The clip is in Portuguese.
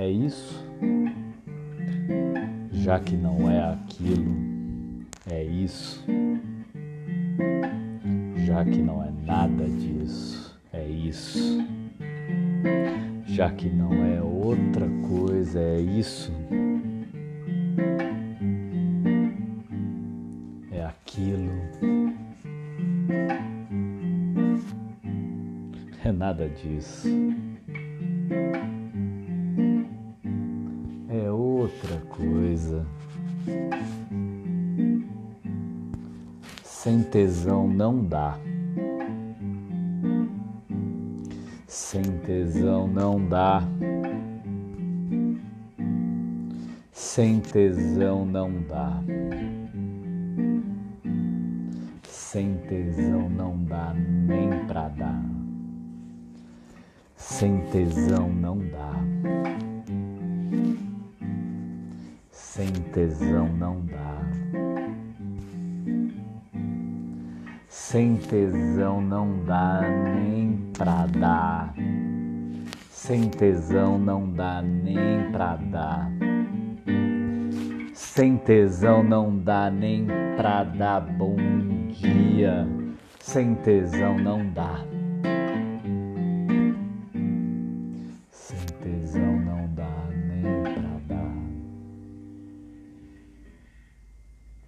isso? Já que não é aquilo, é isso. Já que não é nada disso, é isso. Já que não é outra coisa, é isso. É aquilo. É nada disso. Outra coisa. Sem tesão não dá. Sem tesão não dá. Sem tesão não dá. Sem tesão não dá nem pra dar. Sem tesão não dá. Sem tesão não dá. Sem tesão não dá nem pra dar. Sem tesão não dá nem pra dar. Sem tesão não dá nem pra dar bom dia. Sem tesão não dá.